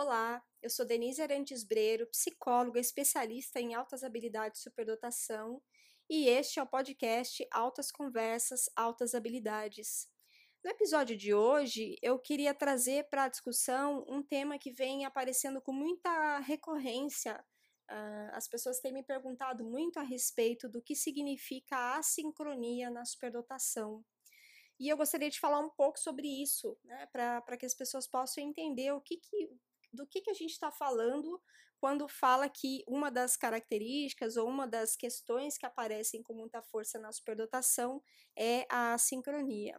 Olá, eu sou Denise Arantes Breiro, psicóloga especialista em altas habilidades de superdotação, e este é o podcast Altas Conversas, Altas Habilidades. No episódio de hoje, eu queria trazer para a discussão um tema que vem aparecendo com muita recorrência. Uh, as pessoas têm me perguntado muito a respeito do que significa a assincronia na superdotação. E eu gostaria de falar um pouco sobre isso, né, para que as pessoas possam entender o que, que do que, que a gente está falando quando fala que uma das características ou uma das questões que aparecem com muita força na superdotação é a sincronia.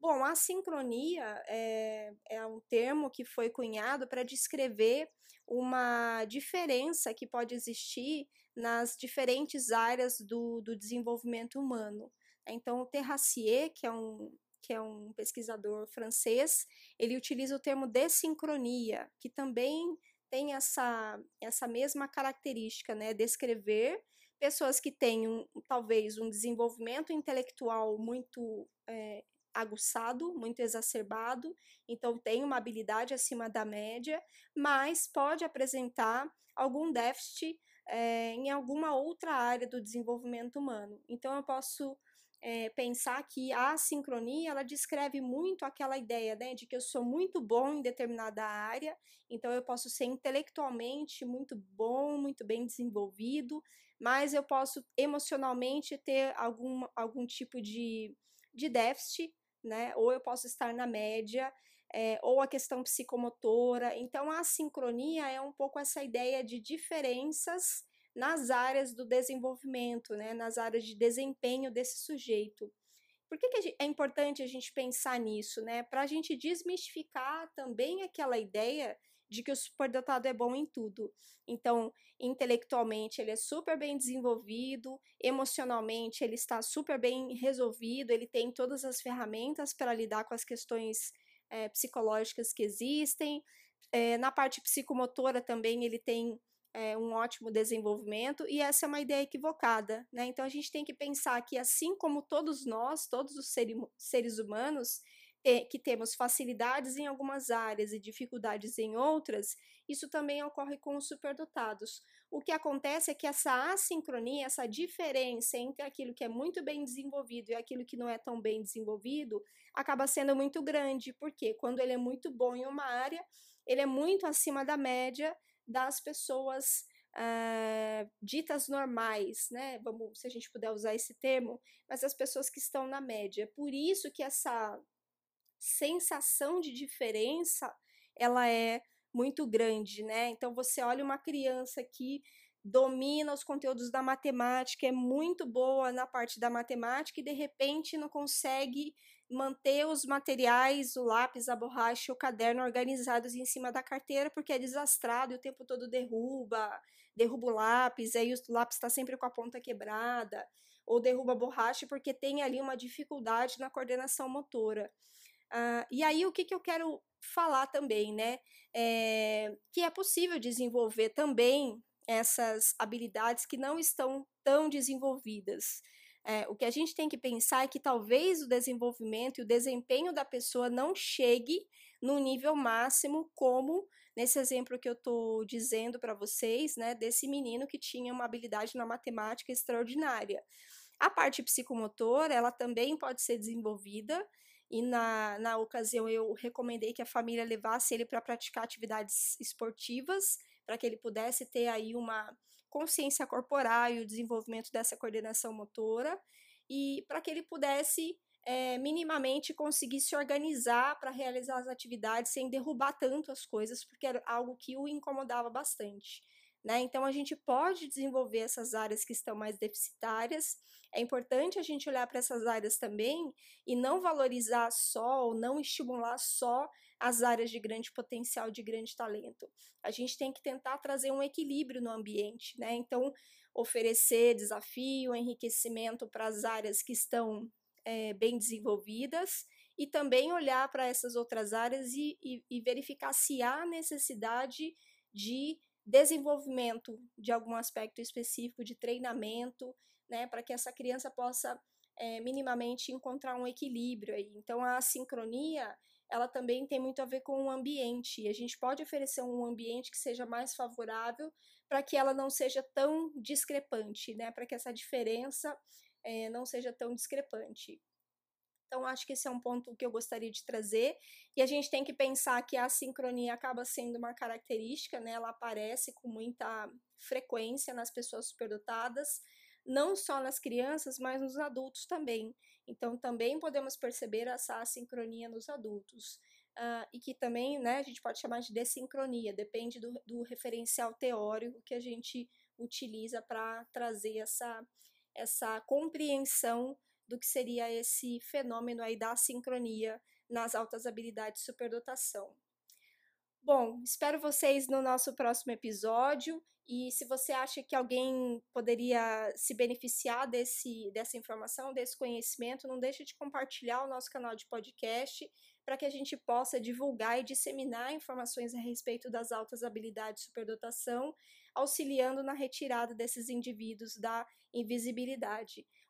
Bom, a sincronia é, é um termo que foi cunhado para descrever uma diferença que pode existir nas diferentes áreas do, do desenvolvimento humano. Então, o Terracier, que é um, que é um pesquisador francês, ele utiliza o termo desincronia, que também tem essa, essa mesma característica, né? Descrever pessoas que têm um, talvez um desenvolvimento intelectual muito é, aguçado, muito exacerbado, então tem uma habilidade acima da média, mas pode apresentar algum déficit é, em alguma outra área do desenvolvimento humano. Então eu posso é, pensar que a sincronia ela descreve muito aquela ideia né, de que eu sou muito bom em determinada área, então eu posso ser intelectualmente muito bom, muito bem desenvolvido, mas eu posso emocionalmente ter algum, algum tipo de, de déficit, né, ou eu posso estar na média, é, ou a questão psicomotora. Então a sincronia é um pouco essa ideia de diferenças nas áreas do desenvolvimento, né, nas áreas de desempenho desse sujeito. Por que, que é importante a gente pensar nisso? Né? Para a gente desmistificar também aquela ideia de que o superdotado é bom em tudo. Então, intelectualmente ele é super bem desenvolvido, emocionalmente ele está super bem resolvido, ele tem todas as ferramentas para lidar com as questões é, psicológicas que existem. É, na parte psicomotora também ele tem é, um ótimo desenvolvimento, e essa é uma ideia equivocada. Né? Então a gente tem que pensar que, assim como todos nós, todos os seres humanos, que temos facilidades em algumas áreas e dificuldades em outras, isso também ocorre com os superdotados. O que acontece é que essa assincronia, essa diferença entre aquilo que é muito bem desenvolvido e aquilo que não é tão bem desenvolvido, acaba sendo muito grande, porque quando ele é muito bom em uma área, ele é muito acima da média das pessoas uh, ditas normais, né? Vamos, se a gente puder usar esse termo, mas as pessoas que estão na média. Por isso que essa sensação de diferença ela é muito grande, né? Então você olha uma criança que domina os conteúdos da matemática, é muito boa na parte da matemática e de repente não consegue manter os materiais, o lápis, a borracha, o caderno organizados em cima da carteira porque é desastrado e o tempo todo derruba, derruba o lápis, aí o lápis está sempre com a ponta quebrada, ou derruba a borracha porque tem ali uma dificuldade na coordenação motora. Uh, e aí o que, que eu quero falar também, né? É, que é possível desenvolver também essas habilidades que não estão tão desenvolvidas. É, o que a gente tem que pensar é que talvez o desenvolvimento e o desempenho da pessoa não chegue no nível máximo, como nesse exemplo que eu estou dizendo para vocês, né, desse menino que tinha uma habilidade na matemática extraordinária. A parte psicomotora, ela também pode ser desenvolvida, e na, na ocasião eu recomendei que a família levasse ele para praticar atividades esportivas, para que ele pudesse ter aí uma consciência corporal e o desenvolvimento dessa coordenação motora, e para que ele pudesse é, minimamente conseguir se organizar para realizar as atividades sem derrubar tanto as coisas, porque era algo que o incomodava bastante. Né? Então, a gente pode desenvolver essas áreas que estão mais deficitárias. É importante a gente olhar para essas áreas também e não valorizar só ou não estimular só as áreas de grande potencial, de grande talento. A gente tem que tentar trazer um equilíbrio no ambiente, né? Então, oferecer desafio, enriquecimento para as áreas que estão é, bem desenvolvidas e também olhar para essas outras áreas e, e, e verificar se há necessidade de desenvolvimento de algum aspecto específico, de treinamento, né, para que essa criança possa é, minimamente encontrar um equilíbrio aí. Então, a sincronia ela também tem muito a ver com o ambiente. E a gente pode oferecer um ambiente que seja mais favorável para que ela não seja tão discrepante, né? Para que essa diferença é, não seja tão discrepante. Então, acho que esse é um ponto que eu gostaria de trazer. E a gente tem que pensar que a sincronia acaba sendo uma característica, né? Ela aparece com muita frequência nas pessoas superdotadas, não só nas crianças, mas nos adultos também. Então, também podemos perceber essa assincronia nos adultos. Uh, e que também, né, a gente pode chamar de desincronia, depende do, do referencial teórico que a gente utiliza para trazer essa, essa compreensão do que seria esse fenômeno aí da sincronia nas altas habilidades de superdotação. Bom, espero vocês no nosso próximo episódio e se você acha que alguém poderia se beneficiar desse, dessa informação, desse conhecimento, não deixe de compartilhar o nosso canal de podcast para que a gente possa divulgar e disseminar informações a respeito das altas habilidades de superdotação, auxiliando na retirada desses indivíduos da invisibilidade.